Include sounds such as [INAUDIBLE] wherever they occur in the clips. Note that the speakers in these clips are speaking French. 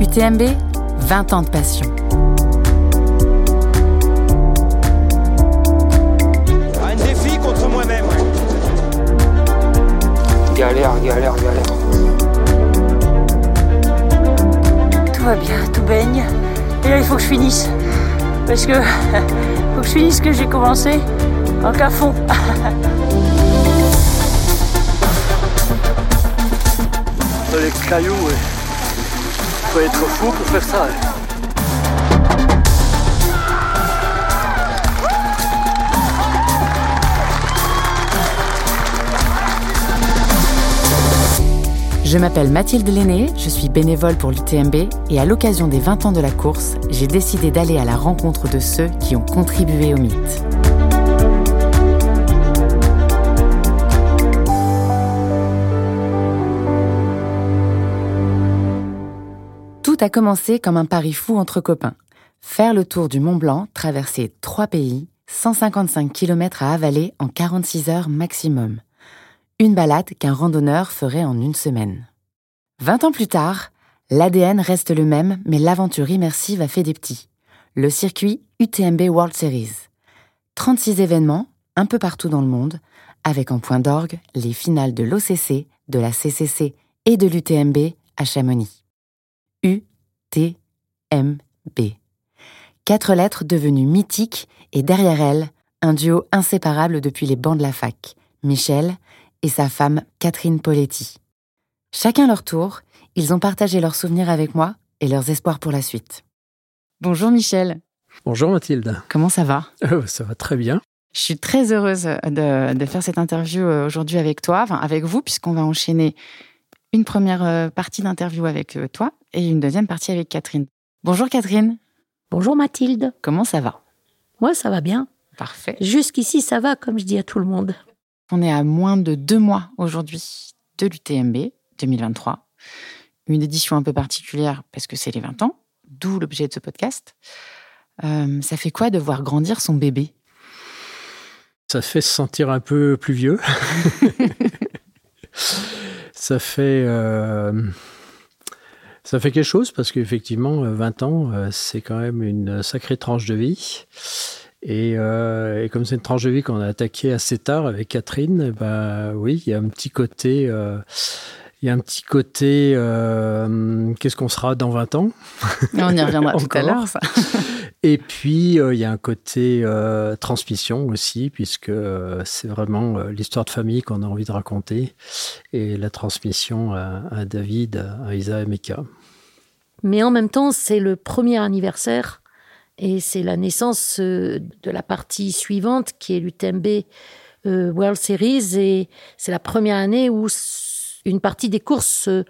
UTMB, 20 ans de passion. Un défi contre moi-même. Galère, galère, galère. Tout va bien, tout baigne. Et là, il faut que je finisse. Parce que [LAUGHS] faut que je finisse ce que j'ai commencé. En à fond. [LAUGHS] les cailloux, ouais. faut être fou pour faire ça. Je m'appelle Mathilde Lenné, je suis bénévole pour l'UTMB et à l'occasion des 20 ans de la course, j'ai décidé d'aller à la rencontre de ceux qui ont contribué au mythe. Tout a commencé comme un pari fou entre copains. Faire le tour du Mont Blanc, traverser trois pays, 155 km à avaler en 46 heures maximum. Une balade qu'un randonneur ferait en une semaine. 20 ans plus tard, l'ADN reste le même, mais l'aventure immersive a fait des petits. Le circuit UTMB World Series. 36 événements, un peu partout dans le monde, avec en point d'orgue les finales de l'OCC, de la CCC et de l'UTMB à Chamonix. UTMB. Quatre lettres devenues mythiques et derrière elles, un duo inséparable depuis les bancs de la fac, Michel et sa femme Catherine Poletti. Chacun leur tour, ils ont partagé leurs souvenirs avec moi et leurs espoirs pour la suite. Bonjour Michel, Bonjour Mathilde. comment ça va? Euh, ça va très bien. Je suis très heureuse de, de faire cette interview euh, aujourd'hui avec toi, enfin avec vous, puisqu'on va enchaîner une première euh, partie d'interview avec euh, toi et une deuxième partie avec Catherine. Bonjour Catherine, Bonjour Mathilde. comment ça va? Moi, ça va bien. Parfait. Jusqu'ici, ça va, comme je dis à tout le monde. On est à moins de deux mois aujourd'hui de l'UTMB 2023. Une édition un peu particulière parce que c'est les 20 ans, d'où l'objet de ce podcast. Euh, ça fait quoi de voir grandir son bébé? Ça fait se sentir un peu plus vieux. [LAUGHS] ça fait euh, ça fait quelque chose parce qu'effectivement, euh, 20 ans, euh, c'est quand même une sacrée tranche de vie. Et, euh, et comme c'est une tranche de vie qu'on a attaquée assez tard avec Catherine, bah oui, il y a un petit côté. euh, il y a un petit côté, euh, qu'est-ce qu'on sera dans 20 ans? On y reviendra [LAUGHS] tout à l'heure. ça. Et puis, euh, il y a un côté euh, transmission aussi, puisque euh, c'est vraiment euh, l'histoire de famille qu'on a envie de raconter, et la transmission à, à David, à Isa et Mika. Mais en même temps, c'est le premier anniversaire et c'est la naissance euh, de la partie suivante qui est l'UTMB euh, World Series et c'est la première année où une partie des courses euh,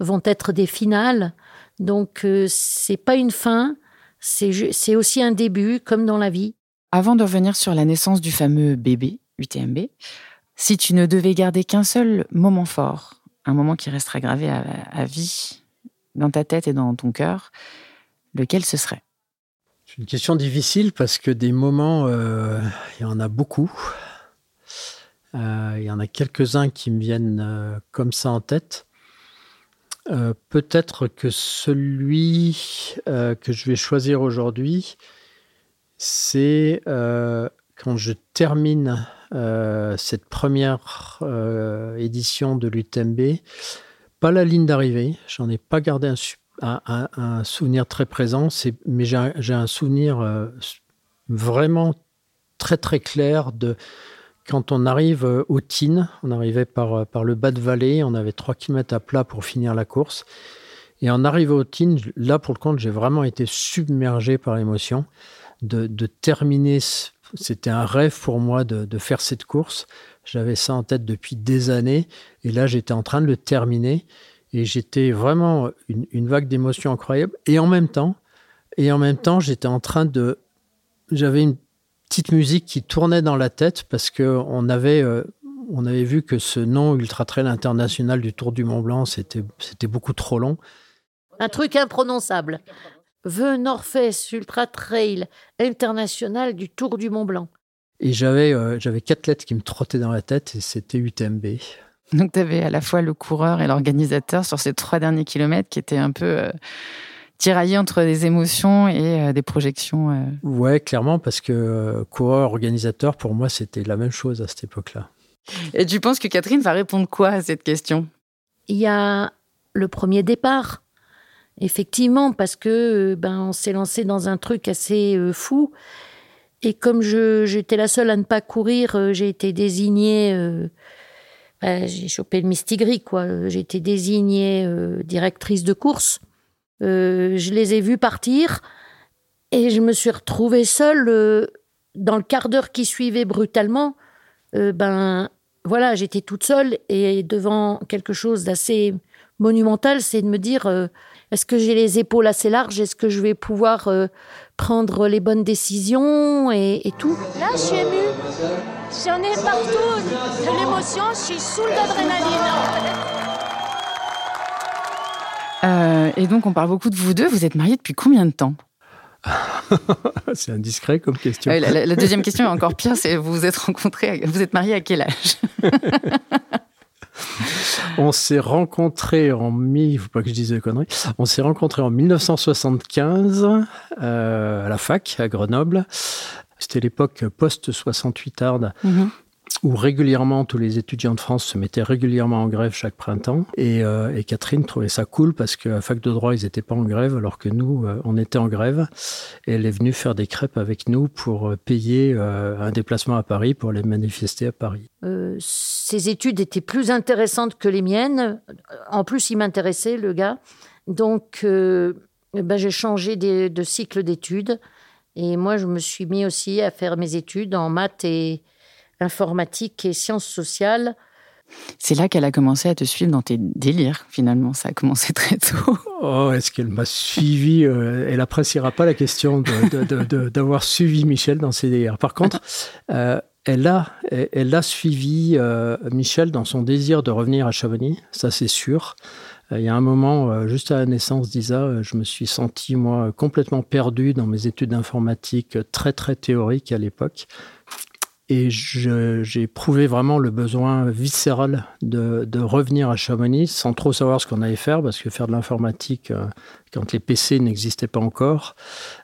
vont être des finales. Donc, c'est pas une fin, c'est aussi un début, comme dans la vie. Avant de revenir sur la naissance du fameux bébé UTMB, si tu ne devais garder qu'un seul moment fort, un moment qui restera gravé à, à vie dans ta tête et dans ton cœur, lequel ce serait? C'est une question difficile parce que des moments, euh, il y en a beaucoup. Euh, il y en a quelques-uns qui me viennent euh, comme ça en tête. Peut-être que celui que je vais choisir aujourd'hui, c'est quand je termine cette première édition de l'UTMB, pas la ligne d'arrivée, j'en ai pas gardé un, su- un- un- souvenir très présent, mais j'ai un, souvenir euh, vraiment très très clair de quand on arrive euh, au Tine, on arrivait par, euh, le bas de vallée, on avait 3 km à plat pour finir la course. Et en arrivant au Tine, là pour le compte, j'ai vraiment été submergé par l'émotion de, de terminer. C'était un rêve pour moi de, de faire cette course. J'avais ça en tête depuis des années. Et là, j'étais en train de le terminer. Et j'étais vraiment une, une vague d'émotions incroyable. Et en même temps, et en même temps, j'étais en train de. J'avais une petite musique qui tournait dans la tête parce que on avait, euh, on avait vu que ce nom Ultra Trail International du Tour du Mont Blanc, c'était, c'était beaucoup trop long. Un truc imprononçable. The Face Ultra Trail International du Tour du Mont Blanc. Et j'avais euh, j'avais quatre lettres qui me trottaient dans la tête et c'était UTMB. Donc tu avais à la fois le coureur et l'organisateur sur ces trois derniers kilomètres qui étaient un peu euh, tiraillés entre des émotions et euh, des projections. euh. Ouais, clairement, parce que euh, coureur, organisateur, pour moi, c'était la même chose à cette époque-là. Et tu penses que Catherine va répondre quoi à cette question? Il y a le premier départ, effectivement, parce que ben on s'est lancé dans un truc assez euh, fou. Et comme je j'étais la seule à ne pas courir, j'ai été désignée. Euh, j'ai chopé le mistigris, quoi. J'ai été désignée euh, directrice de course. Euh, je les ai vus partir et je me suis retrouvée seule euh, dans le quart d'heure qui suivait brutalement. Euh, ben voilà, j'étais toute seule et devant quelque chose d'assez monumental, c'est de me dire euh, est-ce que j'ai les épaules assez larges? Est-ce que je vais pouvoir euh, prendre les bonnes décisions et, et tout? Là, je suis émue. J'en ai partout de l'émotion. Je suis saoule d'adrénaline. Euh, Et donc on parle beaucoup de vous deux. Vous êtes mariés depuis combien de temps [LAUGHS] c'est indiscret comme question. Ouais, la, la- la deuxième question est encore pire. C'est vous vous êtes rencontrés, vous êtes mariés à quel âge [LAUGHS] On s'est rencontrés en mi, faut pas que je dise des conneries. On s'est rencontrés en 1975 euh, à la fac à Grenoble. C'était l'époque post 68 hard où régulièrement tous les étudiants de France se mettaient régulièrement en grève chaque printemps. Et, euh, et Catherine trouvait ça cool parce qu'à fac de droit, ils n'étaient pas en grève alors que nous, euh, on était en grève. Et elle est venue faire des crêpes avec nous pour euh, payer euh, un déplacement à Paris pour aller manifester à Paris. Ses études étaient plus intéressantes que les miennes. En plus, il m'intéressait, le gars. Donc, ben, j'ai changé des- de cycle d'études. Et moi, je me suis mis aussi à faire mes études en maths et informatique et sciences sociales. C'est là qu'elle a commencé à te suivre dans tes délires. Finalement, ça a commencé [LAUGHS] très tôt. Oh, est-ce qu'elle m'a suivi euh, Elle appréciera pas la question de- de- de- de- d'avoir suivi Michel dans ses délires. Par contre, euh, elle a, elle, elle a suivi euh, Michel dans son désir de revenir à Chamonix, ça c'est sûr. Euh, Il y a un moment, euh, juste à la naissance d'Isa, euh, je me suis senti, moi, complètement perdu dans mes études d'informatique, très, très théoriques à l'époque. Et j'ai éprouvé vraiment le besoin viscéral de, de revenir à Chamonix sans trop savoir ce qu'on allait faire, parce que faire de l'informatique, euh, quand les PC n'existaient pas encore,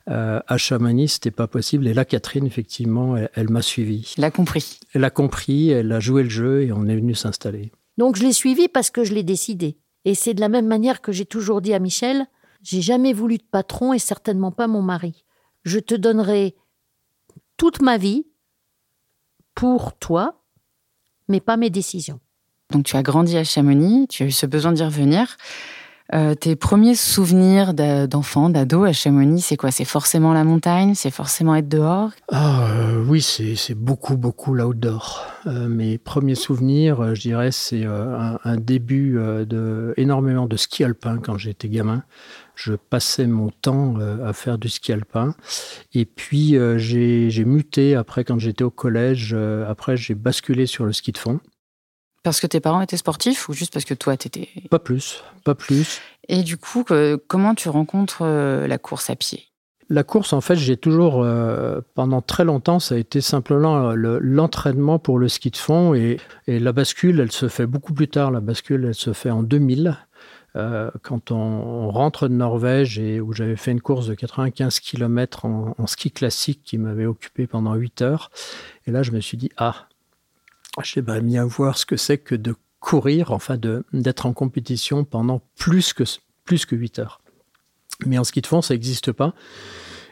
euh, à Chamonix, c'était pas possible. Et là, Catherine, effectivement, elle, elle m'a suivi. Il a compris. Elle a compris, elle a joué le jeu et on est venu s'installer. Donc, je l'ai suivi parce que je l'ai décidé. Et c'est de la même manière que j'ai toujours dit à Michel j'ai jamais voulu de patron et certainement pas mon mari. Je te donnerai toute ma vie pour toi, mais pas mes décisions. Donc tu as grandi à Chamonix, tu as eu ce besoin d'y revenir. Euh, tes premiers souvenirs d'enfant, d'ado à Chamonix, c'est quoi? C'est forcément la montagne C'est forcément être dehors? Ah euh, oui, c'est beaucoup, beaucoup l'outdoor. Euh, mes premiers souvenirs, je dirais, c'est un, début de énormément de ski alpin quand j'étais gamin. Je passais mon temps à faire du ski alpin. Et puis j'ai muté après quand j'étais au collège. après j'ai basculé sur le ski de fond. Parce que tes parents étaient sportifs ou juste parce que toi, t'étais... Pas plus, pas plus. Et du coup, que- comment tu rencontres euh, la course à pied? La course, en fait, j'ai toujours, euh, pendant très longtemps, ça a été simplement euh, le- l'entraînement pour le ski de fond. Et, et la bascule, elle se fait beaucoup plus tard. La bascule, elle se fait en 2000. euh, quand on, on rentre de Norvège et où j'avais fait une course de 95 km en, en ski classique qui m'avait occupé pendant 8 heures. Et là, je me suis dit, ah, j'aimerais bien voir ce que c'est que de courir, enfin d'être en compétition pendant plus que, plus que 8 heures. Mais en ski de fond, ça n'existe pas.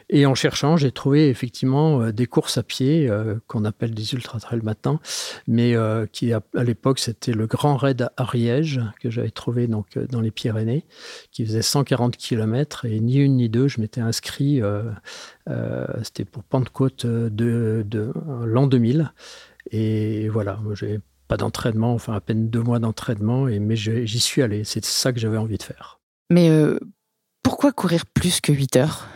Et en cherchant, j'ai trouvé effectivement euh, des courses à pied euh, qu'on appelle des ultra trails maintenant, mais euh, qui à, l'époque c'était le Grand Raid à Ariège que j'avais trouvé donc dans les Pyrénées, qui faisait 140 km et ni une ni deux, je m'étais inscrit. c'était pour Pentecôte de, de l'an 2000 et voilà, moi j'ai pas d'entraînement, enfin à peine deux mois d'entraînement, et mais j'y suis allé. C'est ça que j'avais envie de faire. Mais euh, pourquoi courir plus que 8 heures?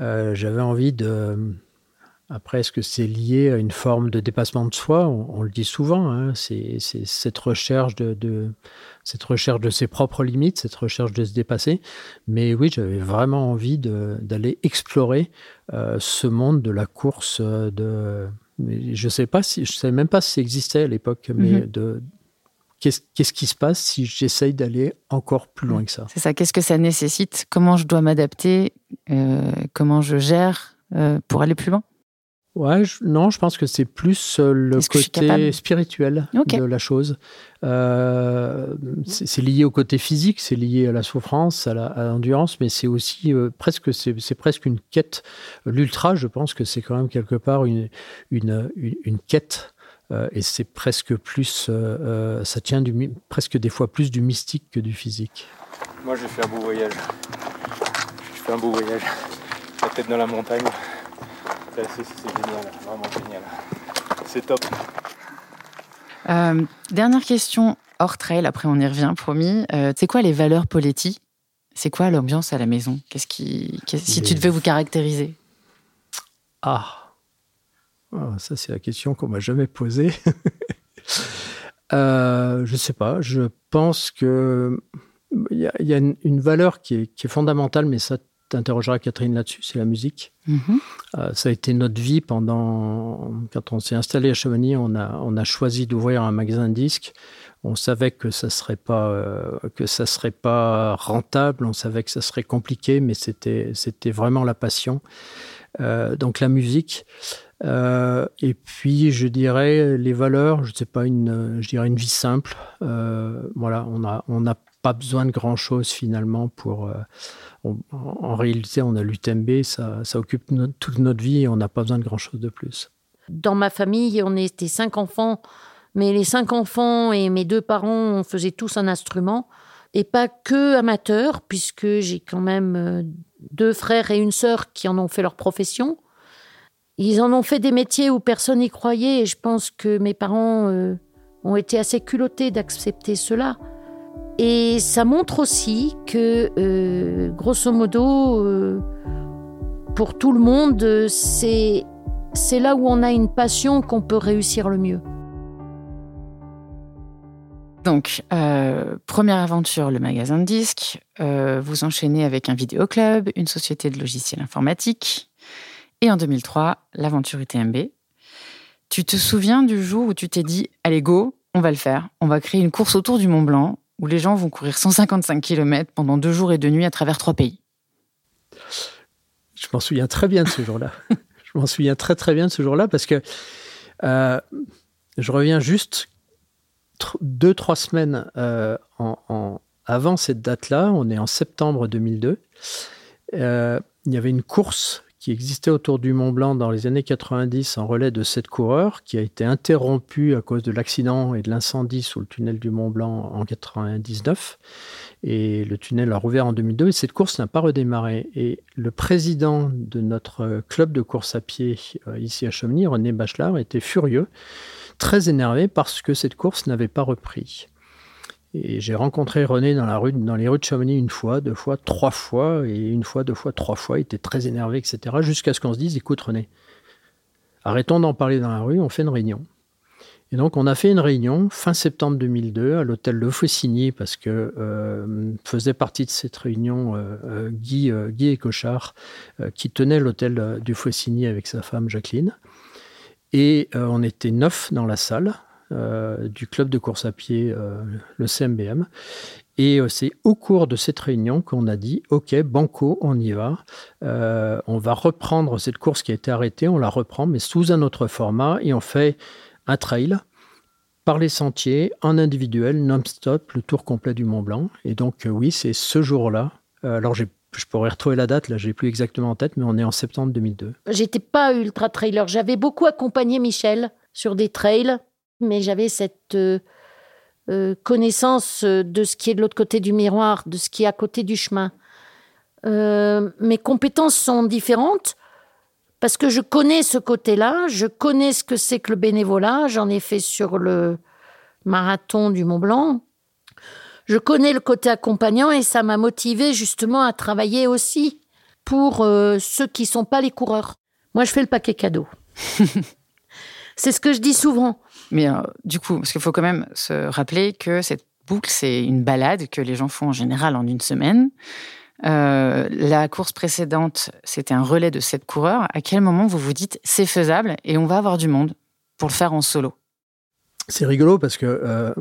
Euh, j'avais envie de Après, est-ce que c'est lié à une forme de dépassement de soi? On, le dit souvent, hein, c'est cette recherche de, cette recherche de ses propres limites, cette recherche de se dépasser. Mais oui, j'avais vraiment envie d'aller explorer euh, ce monde de la course. De, je sais pas si, je savais même pas si ça existait à l'époque, mais mm-hmm. de qu'est-ce qui se passe si j'essaye d'aller encore plus loin que ça? C'est ça. Qu'est-ce que ça nécessite? Comment je dois m'adapter? Euh, Comment je gère euh, pour aller plus loin? Ouais, non, je pense que c'est plus euh, le côté spirituel de la chose. c'est lié au côté physique, c'est lié à la souffrance, à l'endurance, mais c'est aussi presque, c'est presque une quête. L'ultra, je pense que c'est quand même quelque part une, une, une quête euh, et c'est presque plus, euh, euh, ça tient du, presque des fois plus du mystique que du physique. Moi, j'ai fait un beau voyage. Je fais un beau voyage. La tête dans la montagne. C'est génial, vraiment génial. C'est top. dernière question hors trail, après on y revient, promis. c'est quoi les valeurs politiques C'est quoi l'ambiance à la maison? Qu'est-ce qui, si tu devais vous caractériser? Ah, ah, ça, c'est la question qu'on m'a jamais posée. [LAUGHS] euh, je sais pas. Je pense que il y, a, une, valeur qui est, fondamentale, mais ça t'interrogera Catherine là-dessus, c'est la musique. Mm-hmm. Euh, ça a été notre vie pendant. Quand on s'est installé à Chamonix, on a, on a choisi d'ouvrir un magasin de disques. On savait que ça serait pas euh, que ça serait pas rentable. On savait que ça serait compliqué, mais c'était c'était vraiment la passion. Euh, donc la musique. Euh, et puis, je dirais les valeurs, je sais pas, une, je dirais une vie simple. Euh, voilà, on a, on n'a pas besoin de grand chose finalement pour. Euh, en réalité, on a l'UTMB, ça, ça occupe toute notre vie et on n'a pas besoin de grand chose de plus. Dans ma famille, on était cinq enfants, mais les cinq enfants et mes deux parents, on faisait tous un instrument et pas que amateurs, puisque j'ai quand même deux frères et une sœur qui en ont fait leur profession. Ils en ont fait des métiers où personne n'y croyait et je pense que mes parents euh, ont été assez culottés d'accepter cela. Et ça montre aussi que, euh, grosso modo, euh, pour tout le monde, c'est, c'est là où on a une passion qu'on peut réussir le mieux. Donc, première aventure, le magasin de disques. vous enchaînez avec un vidéoclub, une société de logiciels informatiques, et en 2003, l'aventure UTMB. Tu te souviens du jour où tu t'es dit, allez go, on va le faire, on va créer une course autour du Mont Blanc où les gens vont courir 155 km pendant deux jours et deux nuits à travers trois pays Je m'en souviens très bien de ce jour-là. [LAUGHS] je m'en souviens très très bien de ce jour-là parce que euh, je reviens juste deux, trois semaines euh, en, avant cette date-là. On est en septembre 2002. Euh, il y avait une course qui existait autour du Mont Blanc dans les années 90 en relais de sept coureurs, qui a été interrompu à cause de l'accident et de l'incendie sous le tunnel du Mont Blanc en 99. Et le tunnel a rouvert en 2002 et cette course n'a pas redémarré. Et le président de notre club de course à pied euh, ici à Chamonix, René Bachelard, était furieux, très énervé parce que cette course n'avait pas repris. Et j'ai rencontré René dans, la rue, dans les rues de Chamonix une fois, deux fois, trois fois, et une fois, deux fois, trois fois. Il était très énervé, etc. Jusqu'à ce qu'on se dise, écoute René, arrêtons d'en parler dans la rue, on fait une réunion. Et donc on a fait une réunion fin septembre 2002 à l'hôtel Le Faucigny parce que euh, faisait partie de cette réunion euh, euh, Guy, Guy Écochard qui tenait l'hôtel du Faucigny avec sa femme Jacqueline. Et on était neuf dans la salle du club de course à pied, euh, le CMBM. Et euh, c'est au cours de cette réunion qu'on a dit, OK, Banco, on y va. on va reprendre cette course qui a été arrêtée, on la reprend, mais sous un autre format, et on fait un trail par les sentiers, en individuel, non-stop, le tour complet du Mont Blanc. Et donc, oui, c'est ce jour-là. alors, je pourrais retrouver la date, là, j'ai plus exactement en tête, mais on est en septembre 2002. J'étais pas ultra trailer. J'avais beaucoup accompagné Michel sur des trails mais j'avais cette euh, euh, connaissance de ce qui est de l'autre côté du miroir, de ce qui est à côté du chemin. Euh, mes compétences sont différentes parce que je connais ce côté-là, je connais ce que c'est que le bénévolat, j'en ai fait sur le marathon du Mont Blanc. Je connais le côté accompagnant et ça m'a motivé justement à travailler aussi pour ceux qui ne sont pas les coureurs. Moi, je fais le paquet cadeau. [LAUGHS] c'est ce que je dis souvent. Mais euh, du coup, parce qu'il faut quand même se rappeler que cette boucle, c'est une balade que les gens font en général en une semaine. Euh, la course précédente, c'était un relais de sept coureurs. À quel moment vous vous dites c'est faisable et on va avoir du monde pour le faire en solo? C'est rigolo parce que euh,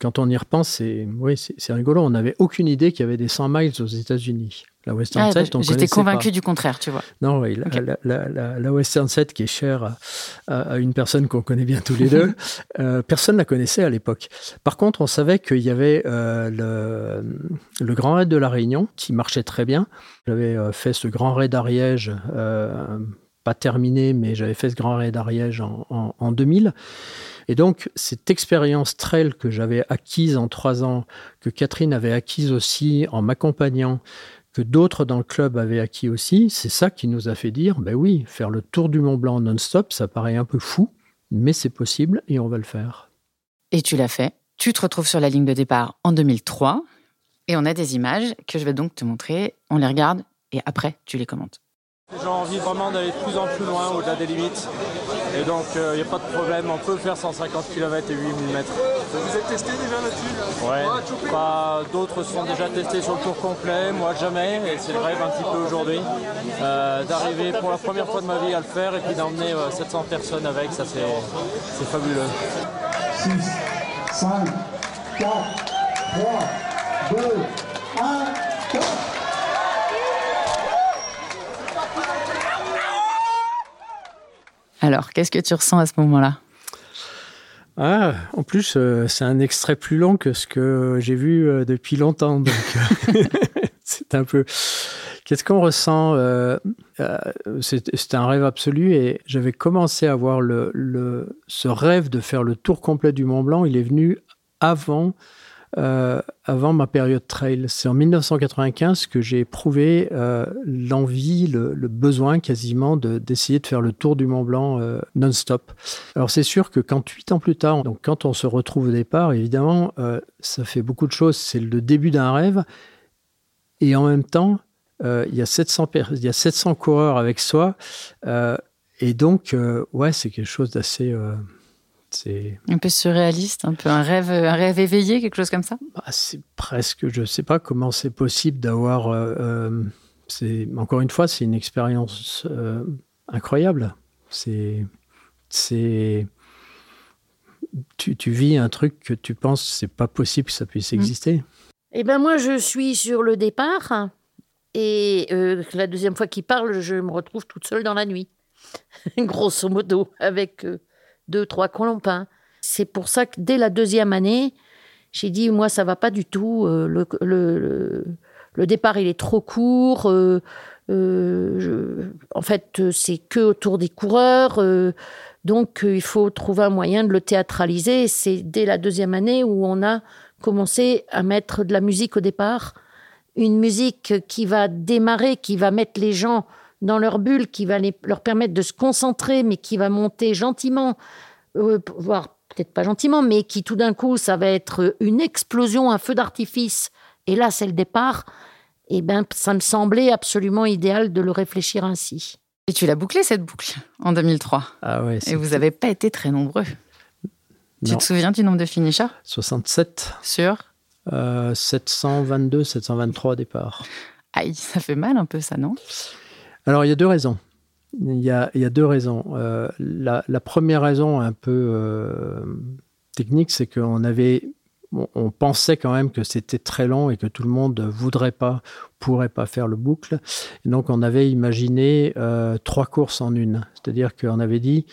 quand on y repense, c'est oui, c'est rigolo. On n'avait aucune idée qu'il y avait des 100 miles aux États-Unis. La Western ah, Set, on J'étais convaincu du contraire, tu vois. Non, oui, la, la, la, Western Set qui est chère à, une personne qu'on connaît bien tous les deux, [LAUGHS] euh, personne ne la connaissait à l'époque. Par contre, on savait qu'il y avait euh, le, le, Grand Raid de la Réunion qui marchait très bien. J'avais euh, fait ce Grand Raid d'Ariège pas terminé, mais j'avais fait ce Grand Raid d'Ariège en, en, en, 2000. Et donc, cette expérience trail que j'avais acquise en trois ans, que Catherine avait acquise aussi en m'accompagnant, que d'autres dans le club avaient acquis aussi, c'est ça qui nous a fait dire, ben oui, faire le tour du Mont Blanc non-stop, ça paraît un peu fou, mais c'est possible et on va le faire. Et tu l'as fait. Tu te retrouves sur la ligne de départ en 2003 et on a des images que je vais donc te montrer. On les regarde et après, tu les commentes. J'ai envie vraiment d'aller de plus en plus loin au-delà des limites. Et donc, il euh, n'y a pas de problème, on peut faire 150 km et 8000 mètres. Vous êtes testé déjà là-dessus Ouais, pas d'autres sont déjà testés sur le tour complet, moi jamais, et c'est le rêve un petit peu aujourd'hui. Euh, d'arriver pour la première fois de ma vie à le faire et puis d'emmener 700 euh, personnes avec, ça c'est fabuleux. 6, 5, 4, 3, 2, 1, Alors, qu'est-ce que tu ressens à ce moment-là? Ah, en plus, euh, c'est un extrait plus long que ce que j'ai vu euh, depuis longtemps. Euh, [LAUGHS] c'est un peu. Qu'est-ce qu'on ressent C'était un rêve absolu et j'avais commencé à avoir le, ce rêve de faire le tour complet du Mont Blanc. Il est venu avant euh, avant ma période trail. C'est en 1995 que j'ai éprouvé euh, l'envie, le, besoin quasiment d'essayer de, faire le tour du Mont Blanc euh, non-stop. Alors c'est sûr que quand huit ans plus tard, donc quand on se retrouve au départ, évidemment, ça fait beaucoup de choses. C'est le début d'un rêve et en même temps, il y a 700 il y a 700 coureurs avec soi et donc ouais, c'est quelque chose d'assez un peu surréaliste, un peu un rêve, un rêve éveillé, quelque chose comme ça? Bah, c'est presque, je ne sais pas comment c'est possible d'avoir. Euh, euh, c'est encore une fois, c'est une expérience euh, incroyable. C'est, c'est, tu, tu, vis un truc que tu penses c'est pas possible que ça puisse mm. exister. Eh ben moi, je suis sur le départ et la deuxième fois qu'il parle, je me retrouve toute seule dans la nuit, [LAUGHS] grosso modo, avec deux, trois colompins. C'est pour ça que dès la deuxième année, j'ai dit, moi, ça va pas du tout. Euh, le, départ, il est trop court. Euh, euh, en fait, c'est que autour des coureurs. donc, il faut trouver un moyen de le théâtraliser. C'est dès la deuxième année où on a commencé à mettre de la musique au départ. Une musique qui va démarrer, qui va mettre les gens dans leur bulle, qui va leur permettre de se concentrer, mais qui va monter gentiment, euh, voire peut-être pas gentiment, mais qui tout d'un coup, ça va être une explosion, un feu d'artifice, et là, c'est le départ. Et eh ben, ça me semblait absolument idéal de le réfléchir ainsi. Et tu l'as bouclé cette boucle en 2003. Ah ouais. Et vous n'avez pas été très nombreux. Tu te souviens du nombre de finishers? 67. Sur? 722, 723 au départ. Aïe, ça fait mal un peu ça, non? Alors, il y a deux raisons. Il y a, deux raisons. Euh, la, première raison, un peu euh, technique, c'est qu'on avait, on, pensait quand même que c'était très long et que tout le monde voudrait pas, pourrait pas faire le boucle. Donc, on avait imaginé euh, trois courses en une. C'est-à-dire qu'on avait dit,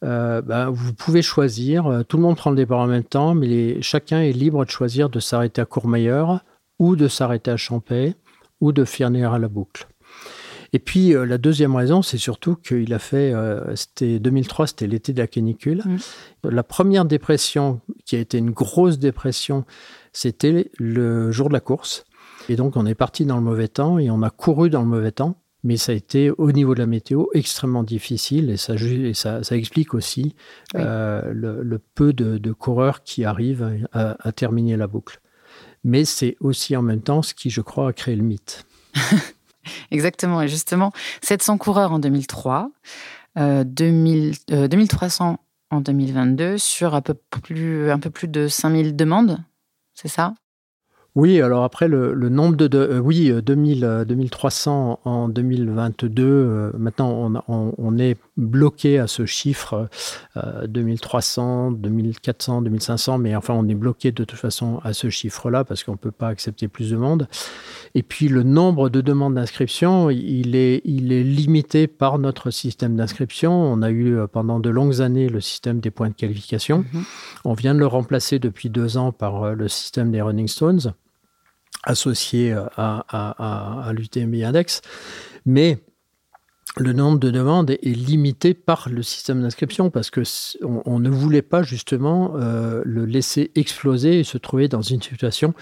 ben, vous pouvez choisir, tout le monde prend le départ en même temps, mais chacun est libre de choisir de s'arrêter à Courmayeur ou de s'arrêter à Champais ou de finir à la boucle. Et puis euh, la deuxième raison, c'est surtout qu'il a fait, euh, c'était 2003, c'était l'été de la canicule. Mm. La première dépression, qui a été une grosse dépression, c'était le jour de la course. Et donc on est parti dans le mauvais temps et on a couru dans le mauvais temps. Mais ça a été, au niveau de la météo, extrêmement difficile et ça, ça, explique aussi euh, le, peu de, coureurs qui arrivent à, à terminer la boucle. Mais c'est aussi en même temps ce qui, je crois, a créé le mythe. [LAUGHS] [LAUGHS] Exactement. Et justement, 700 coureurs en 2003. 2000, 2300 en 2022 sur un peu plus, un peu plus de 5000 demandes, c'est ça? Oui, alors après, le, nombre de... Euh, oui, 2000, 2300 euh, en 2022. Euh, maintenant, on, on, est bloqué à ce chiffre 2300, 2400, 2500. Mais enfin, on est bloqué de toute façon à ce chiffre-là parce qu'on ne peut pas accepter plus de monde. Et puis, le nombre de demandes d'inscription, il est, il est limité par notre système d'inscription. On a eu pendant de longues années le système des points de qualification. Mm-hmm. On vient de le remplacer depuis deux ans par le système des Running Stones associé à, à, à, l'UTMB Index, mais le nombre de demandes est limité par le système d'inscription parce que on, ne voulait pas justement euh, le laisser exploser et se trouver dans une situation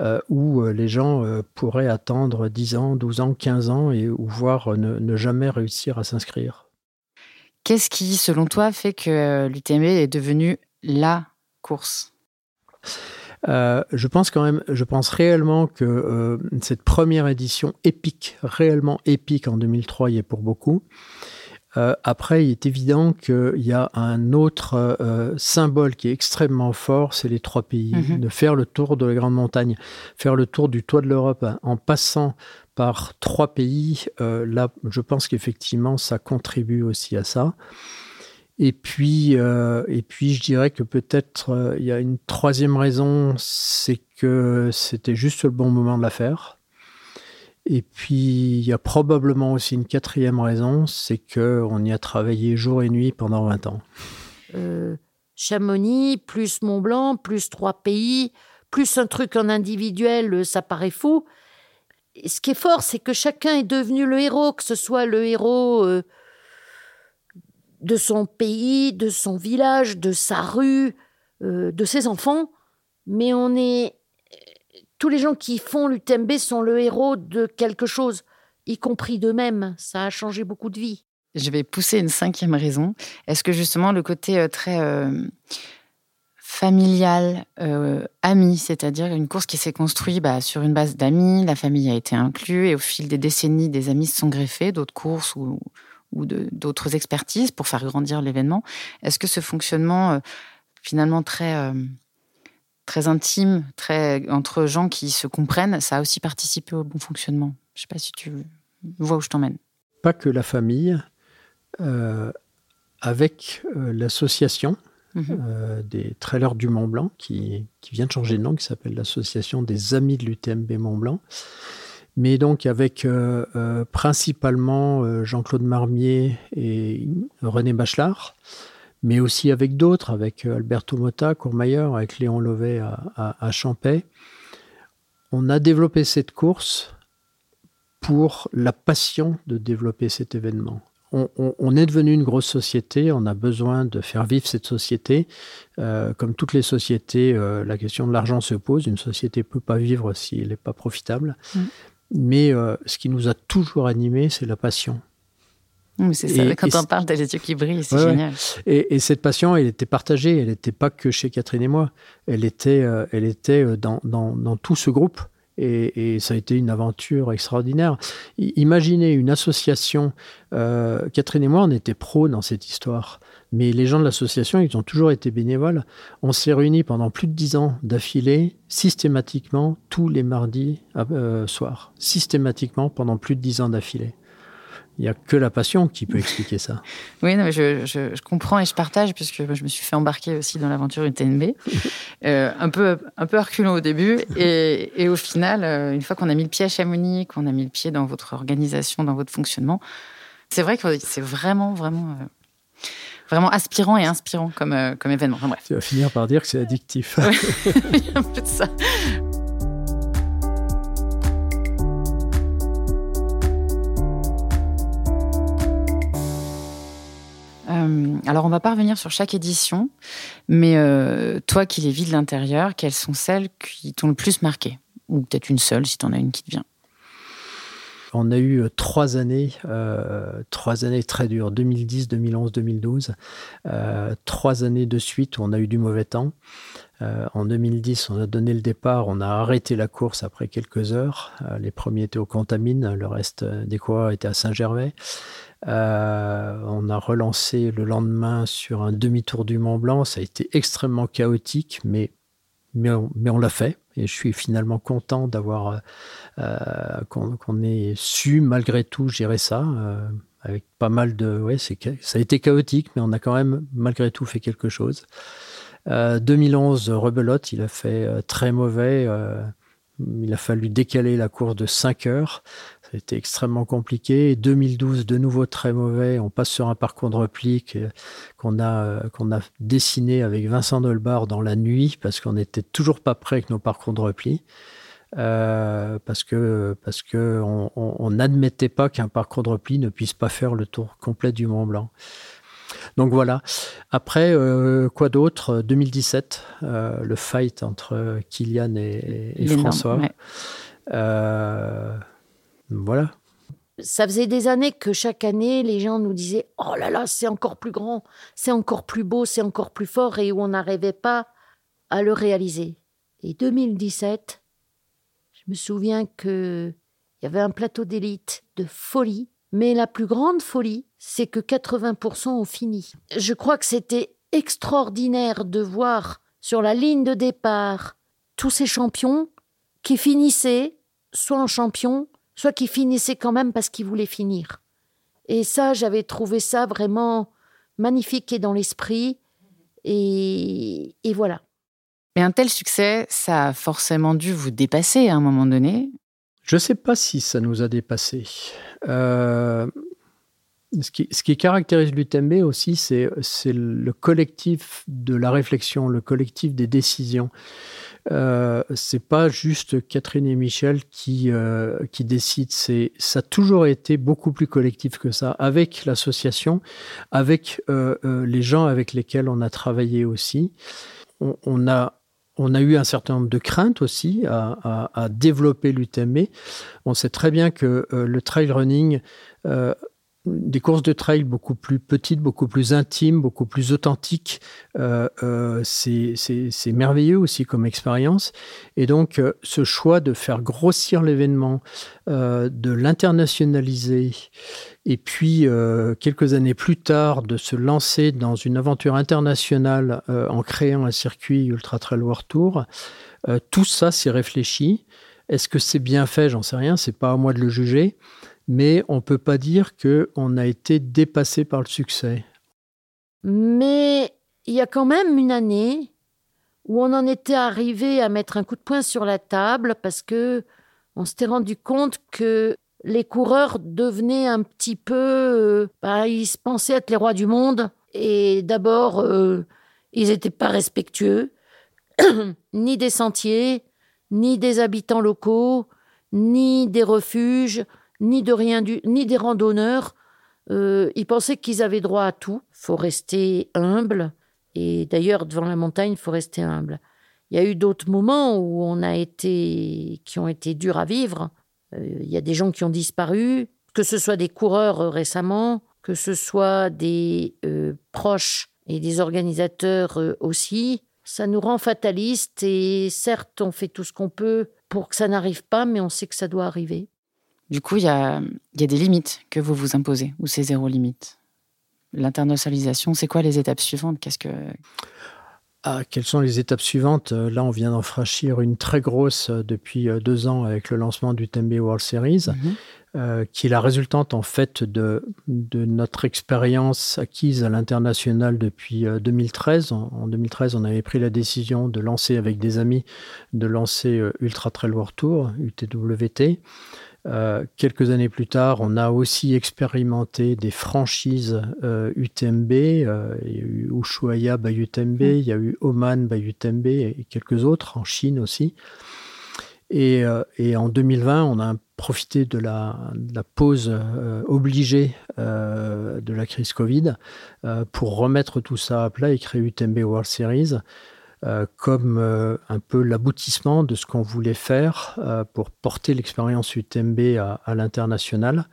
euh, où euh, les gens pourraient attendre 10 ans, 12 ans, 15 ans et ou voire ne, jamais réussir à s'inscrire. Qu'est-ce qui, selon toi, fait que l'UTMB est devenu la course? Euh, je pense quand même, je pense réellement que euh, cette première édition épique, réellement épique en 2003, y est pour beaucoup. Euh, après, il est évident qu'il y a un autre symbole qui est extrêmement fort, c'est les trois pays. Mhm. De faire le tour de la Grande Montagne, faire le tour du toit de l'Europe hein, en passant par trois pays, là, je pense qu'effectivement, ça contribue aussi à ça. Et puis, euh, et puis, je dirais que peut-être euh, il y a une troisième raison, c'est que c'était juste le bon moment de la faire. Et puis, il y a probablement aussi une quatrième raison, c'est qu'on y a travaillé jour et nuit pendant 20 ans. Euh, Chamonix, plus Mont Blanc, plus trois pays, plus un truc en individuel, ça paraît fou. Ce qui est fort, c'est que chacun est devenu le héros, que ce soit le héros de son pays, de son village, de sa rue, euh, de ses enfants, mais on est tous les gens qui font l'UTMB sont le héros de quelque chose, y compris d'eux-mêmes. Ça a changé beaucoup de vies. Je vais pousser une cinquième raison. Est-ce que justement le côté euh, très euh, familial, ami, c'est-à-dire une course qui s'est construite bah, sur une base d'amis, la famille a été inclue et au fil des décennies, des amis se sont greffés, d'autres courses ou, ou d'autres expertises pour faire grandir l'événement. Est-ce que ce fonctionnement euh, finalement très euh, très intime, très entre gens qui se comprennent, ça a aussi participé au bon fonctionnement? Je ne sais pas si tu vois où je t'emmène. Pas que la famille, euh, avec l'association mhm. des trailers du Mont Blanc, qui, qui, vient de changer de nom, qui s'appelle l'association des Amis de l'UTMB Mont Blanc mais donc avec euh, euh, principalement euh, Jean-Claude Marmier et René Bachelard, mais aussi avec d'autres, avec Alberto Motta, Courmayeur, avec Léon Lovet à, à. On a développé cette course pour la passion de développer cet événement. On, est devenu une grosse société, on a besoin de faire vivre cette société. comme toutes les sociétés, la question de l'argent se pose. Une société ne peut pas vivre si n'est pas profitable. Mm. Mais euh, ce qui nous a toujours animés, c'est la passion. c'est ça, quand on parle, t'as les yeux qui brillent, c'est génial. Et, cette passion, elle était partagée, elle n'était pas que chez Catherine et moi, elle était, euh, elle était euh, dans, dans, dans, tout ce groupe. Et, ça a été une aventure extraordinaire. imaginez une association, Catherine et moi, on était pros dans cette histoire. Mais les gens de l'association, ils ont toujours été bénévoles. On s'est réunis pendant plus de dix ans d'affilée, systématiquement, tous les mardis euh, soirs. Systématiquement, pendant plus de dix ans d'affilée. Il n'y a que la passion qui peut expliquer ça. [LAUGHS] oui, non, je, je, comprends et je partage, puisque je me suis fait embarquer aussi dans l'aventure UTNB. [LAUGHS] euh, un, peu, un peu reculant au début. Et, et au final, euh, une fois qu'on a mis le pied à Chamonix, qu'on a mis le pied dans votre organisation, dans votre fonctionnement, c'est vrai que c'est vraiment, vraiment euh, vraiment aspirant et inspirant comme, euh, comme événement. bref. Tu vas finir par dire que c'est addictif. [LAUGHS] Il y a un peu de ça. Euh, alors, on va pas revenir sur chaque édition, mais euh, toi qui les vis de l'intérieur, quelles sont celles qui t'ont le plus marqué? Ou peut-être une seule, si tu en as une qui te vient on a eu trois années, trois années très dures, 2010, 2011, 2012, trois années de suite où on a eu du mauvais temps. en 2010, on a donné le départ, on a arrêté la course après quelques heures. les premiers étaient au Contamine, le reste des coureurs étaient à Saint-Gervais. Euh, on a relancé le lendemain sur un demi-tour du Mont Blanc. Ça a été extrêmement chaotique, mais, mais on, l'a fait. Et je suis finalement content d'avoir euh, qu'on ait su malgré tout gérer ça. Euh, avec pas mal de. Ouais, ça a été chaotique, mais on a quand même malgré tout fait quelque chose. 2011, rebelote, il a fait très mauvais. il a fallu décaler la course de 5 heures. Été extrêmement compliqué. 2012, de nouveau très mauvais. On passe sur un parcours de repli qu'on a, euh, qu'on a dessiné avec Vincent Dolbar dans la nuit parce qu'on n'était toujours pas prêt avec nos parcours de repli. Euh, parce que parce que on n'admettait pas qu'un parcours de repli ne puisse pas faire le tour complet du Mont Blanc. Donc voilà. Après, euh, quoi d'autre? 2017, le fight entre Kylian et, François. Voilà. Ça faisait des années que chaque année, les gens nous disaient Oh là là, c'est encore plus grand, c'est encore plus beau, c'est encore plus fort, et où on n'arrivait pas à le réaliser. Et 2017, je me souviens qu'il y avait un plateau d'élite de folie, mais la plus grande folie, c'est que 80% ont fini. Je crois que c'était extraordinaire de voir sur la ligne de départ tous ces champions qui finissaient soit en champion, soit qui finissait quand même parce qu'il voulait finir. Et ça, j'avais trouvé ça vraiment magnifique et dans l'esprit. Et, et voilà. Mais un tel succès, ça a forcément dû vous dépasser à un moment donné? Je ne sais pas si ça nous a dépassé. Euh, ce, qui, ce, qui, caractérise l'UTMB aussi, c'est le collectif de la réflexion, le collectif des décisions. Euh, c'est pas juste Catherine et Michel qui, euh, qui décident. Ça a toujours été beaucoup plus collectif que ça, avec l'association, avec euh, les gens avec lesquels on a travaillé aussi. On, a, on a eu un certain nombre de craintes aussi à, à développer l'UTMB. On sait très bien que le trail running des courses de trail beaucoup plus petites, beaucoup plus intimes, beaucoup plus authentiques. Euh, euh, c'est merveilleux aussi comme expérience. Et donc, euh, ce choix de faire grossir l'événement, de l'internationaliser, et puis, quelques années plus tard, de se lancer dans une aventure internationale en créant un circuit Ultra Trail World Tour, tout ça, c'est réfléchi. Est-ce que c'est bien fait? J'en sais rien, c'est pas à moi de le juger mais on ne peut pas dire qu'on a été dépassé par le succès. Mais il y a quand même une année où on en était arrivé à mettre un coup de poing sur la table parce que on s'était rendu compte que les coureurs devenaient un petit peu, euh, bah, ils se pensaient être les rois du monde et d'abord euh, ils n'étaient pas respectueux [CLEARS THROAT] ni des sentiers, ni des habitants locaux, ni des refuges ni de rien ni des randonneurs. Euh, ils pensaient qu'ils avaient droit à tout. Faut rester humble. Et d'ailleurs, devant la montagne, faut rester humble. Il y a eu d'autres moments où on a été, qui ont été durs à vivre. Euh, il y a des gens qui ont disparu, que ce soit des coureurs euh, récemment, que ce soit des proches et des organisateurs aussi. Ça nous rend fatalistes et certes, on fait tout ce qu'on peut pour que ça n'arrive pas, mais on sait que ça doit arriver. Du coup, il y a, des limites que vous vous imposez, ou c'est zéro limite L'internationalisation, c'est quoi les étapes suivantes? Qu'est-ce que... Ah, quelles sont les étapes suivantes? Là, on vient d'en franchir une très grosse euh, depuis euh, deux ans avec le lancement du Tembe World Series, mhm. euh, qui est la résultante en fait de, de notre expérience acquise à l'international depuis 2013. En, en, 2013, on avait pris la décision de lancer avec des amis, de lancer Ultra Trail World Tour, UTWT. Euh, quelques années plus tard, on a aussi expérimenté des franchises UTMB. Euh, euh, il y a eu Ushuaia by UTMB, mm. il y a eu Oman by UTMB et quelques autres, en Chine aussi. Et, en 2020, on a profité de la, pause obligée de la crise Covid pour remettre tout ça à plat et créer UTMB World Series. Comme un peu l'aboutissement de ce qu'on voulait faire pour porter l'expérience UTMB à, l'international.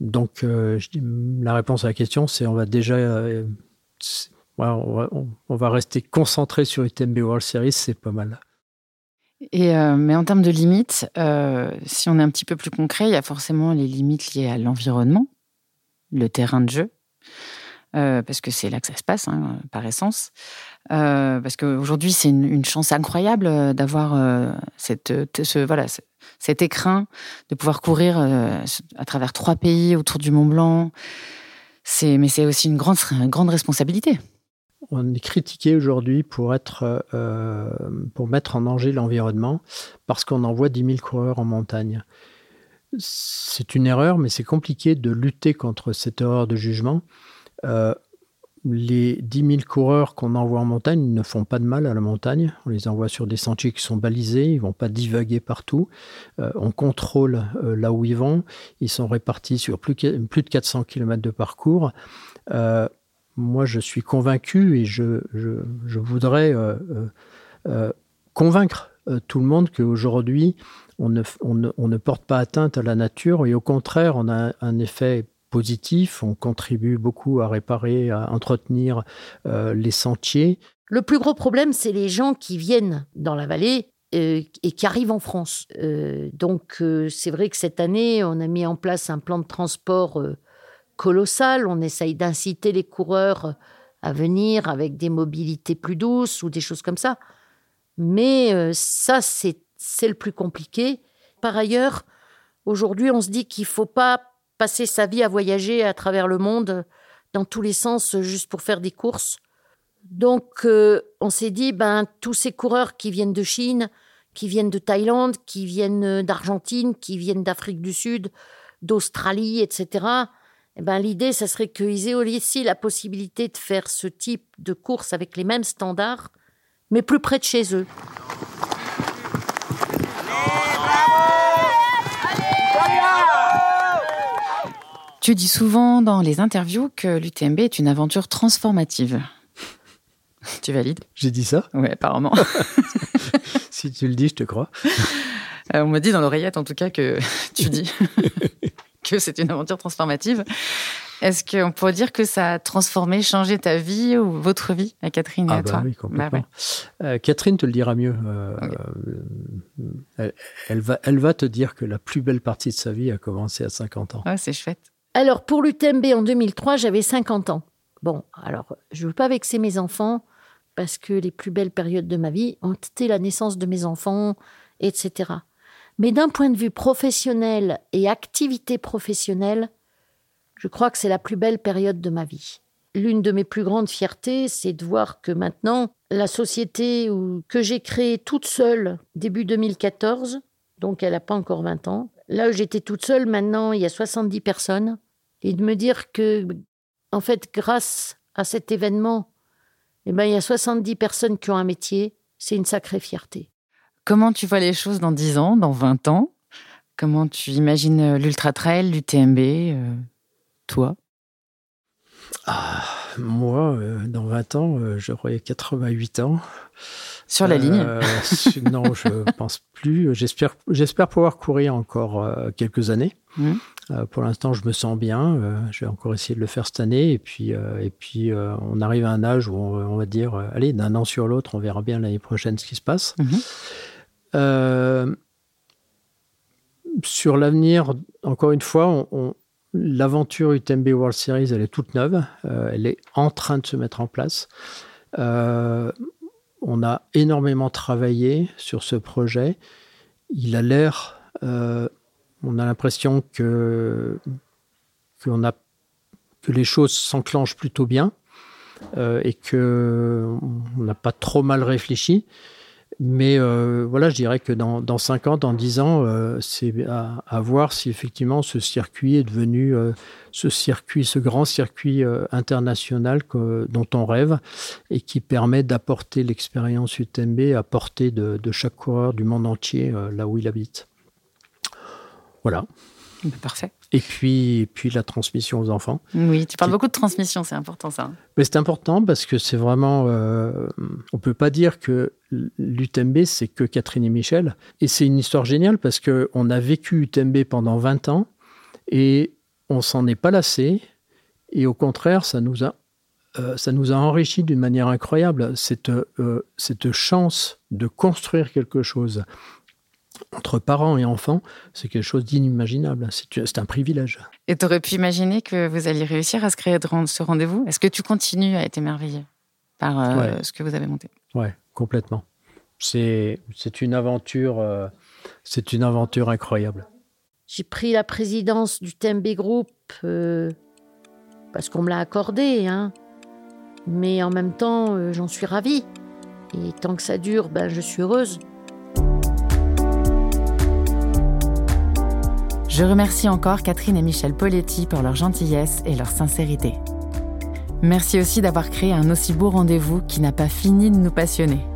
donc, la réponse à la question, c'est on va déjà on, va, rester concentré sur UTMB World Series, c'est pas mal. Et euh, mais en termes de limites, euh, si on est un petit peu plus concret, il y a forcément les limites liées à l'environnement, le terrain de jeu, euh, parce que c'est là que ça se passe, hein, par essence. parce qu'aujourd'hui, c'est une, chance incroyable d'avoir ce, voilà, cet écrin, de pouvoir courir à travers trois pays autour du Mont Blanc. Mais c'est aussi une grande, responsabilité on est critiqué aujourd'hui pour, euh, pour mettre en danger l'environnement parce qu'on envoie 10 000 coureurs en montagne. C'est une erreur, mais c'est compliqué de lutter contre cette erreur de jugement. Euh, les 10 000 coureurs qu'on envoie en montagne ne font pas de mal à la montagne. On les envoie sur des sentiers qui sont balisés, ils ne vont pas divaguer partout. Euh, on contrôle là où ils vont. Ils sont répartis sur plus, plus de 400 km de parcours moi, je suis convaincu et je, voudrais euh, euh, euh, convaincre tout le monde qu'aujourd'hui, on ne, on, ne, porte pas atteinte à la nature et au contraire, on a un effet positif, on contribue beaucoup à réparer, à entretenir les sentiers. Le plus gros problème, c'est les gens qui viennent dans la vallée et qui arrivent en France. donc, c'est vrai que cette année, on a mis en place un plan de transport colossal. On essaye d'inciter les coureurs à venir avec des mobilités plus douces ou des choses comme ça. Mais euh, ça, c'est le plus compliqué. Par ailleurs, aujourd'hui, on se dit qu'il ne faut pas passer sa vie à voyager à travers le monde dans tous les sens juste pour faire des courses. Donc, euh, on s'est dit, ben, tous ces coureurs qui viennent de Chine, qui viennent de Thaïlande, qui viennent d'Argentine, qui viennent d'Afrique du Sud, d'Australie, etc., eh ben, l'idée, ça serait qu'ils aient aussi la possibilité de faire ce type de course avec les mêmes standards, mais plus près de chez eux. Tu dis souvent dans les interviews que l'UTMB est une aventure transformative. [LAUGHS] Tu valides? J'ai dit ça? Oui, apparemment. [LAUGHS] [LAUGHS] si tu le dis, je te crois. Euh, on m'a dit dans l'oreillette, en tout cas, que tu dis. que c'est une aventure transformative. Est-ce qu'on pourrait dire que ça a transformé, changé ta vie ou votre vie? À Catherine et ah à bah toi oui, complètement. Bah euh, Catherine te le dira mieux. Euh, euh, elle, va, elle va te dire que la plus belle partie de sa vie a commencé à 50 ans. Ah, c'est chouette. Alors, pour l'UTMB en 2003, j'avais 50 ans. Bon, alors, je ne veux pas vexer mes enfants parce que les plus belles périodes de ma vie ont été la naissance de mes enfants, etc. Mais d'un point de vue professionnel et activité professionnelle, je crois que c'est la plus belle période de ma vie. L'une de mes plus grandes fiertés, c'est de voir que maintenant, la société que j'ai créée toute seule début 2014, donc elle n'a pas encore 20 ans, là où j'étais toute seule, maintenant il y a 70 personnes, et de me dire que, en fait, grâce à cet événement, eh ben, il y a 70 personnes qui ont un métier, c'est une sacrée fierté. Comment tu vois les choses dans 10 ans, dans 20 ans? Comment tu imagines l'ultra trail, l'UTMB, euh, toi? Ah, Moi, euh, dans 20 ans, j'aurai 88 ans. Sur la ligne Non, je [LAUGHS] pense plus. J'espère, j'espère pouvoir courir encore quelques années. Mmh. pour l'instant, je me sens bien. je vais encore essayer de le faire cette année. Et puis, et puis on arrive à un âge où on, va dire, allez, d'un an sur l'autre, on verra bien l'année prochaine ce qui se passe. Mmh. Euh, sur l'avenir, encore une fois, l'aventure UTMB World Series, elle est toute neuve. Euh, elle est en train de se mettre en place. Euh, on a énormément travaillé sur ce projet. Il a l'air, on a l'impression que, que les choses s'enclenchent plutôt bien et que on n'a pas trop mal réfléchi. Mais euh, voilà, je dirais que dans, dans 5 ans, dans 10 ans, euh, c'est à, voir si effectivement ce circuit est devenu euh, ce circuit, ce grand circuit international dont on rêve et qui permet d'apporter l'expérience UTMB à portée de, de, chaque coureur du monde entier là où il habite. Voilà. Bah, Parfait. Et puis, et puis la transmission aux enfants. Oui, tu parles beaucoup de transmission, c'est important ça. Mais c'est important parce que c'est vraiment. euh, on peut pas dire que l'UTMB, c'est que Catherine et Michel. Et c'est une histoire géniale parce qu'on a vécu UTMB pendant 20 ans et on s'en est pas lassé. Et au contraire, ça nous a, euh, ça nous a enrichi d'une manière incroyable. Cette, euh, cette chance de construire quelque chose entre parents et enfants, c'est quelque chose d'inimaginable. C'est un privilège. Et tu aurais pu imaginer que vous alliez réussir à se créer ce rendez-vous? Est-ce que tu continues à être émerveillé par euh, Ouais. ce que vous avez monté? Ouais, complètement. C'est c'est une aventure, euh, c'est une aventure incroyable. J'ai pris la présidence du TMB Group euh, parce qu'on me l'a accordé, hein. Mais en même temps, euh, j'en suis ravie. Et tant que ça dure, ben, je suis heureuse. Je remercie encore Catherine et Michel Poletti pour leur gentillesse et leur sincérité. Merci aussi d'avoir créé un aussi beau rendez-vous qui n'a pas fini de nous passionner.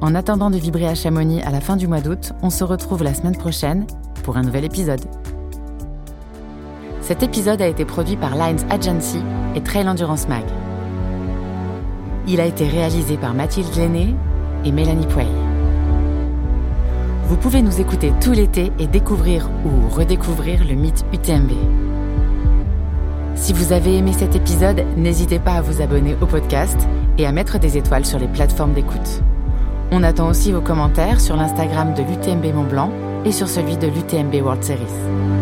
En attendant de vibrer à Chamonix à la fin du mois d'août, on se retrouve la semaine prochaine pour un nouvel épisode. Cet épisode a été produit par Lines Agency et Trail Endurance Mag. Il a été réalisé par Mathilde Lenné et Mélanie Puey. Vous pouvez nous écouter tout l'été et découvrir ou redécouvrir le mythe UTMB. Si vous avez aimé cet épisode, n'hésitez pas à vous abonner au podcast et à mettre des étoiles sur les plateformes d'écoute. On attend aussi vos commentaires sur l'Instagram de l'UTMB Mont Blanc et sur celui de l'UTMB World Series.